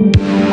now.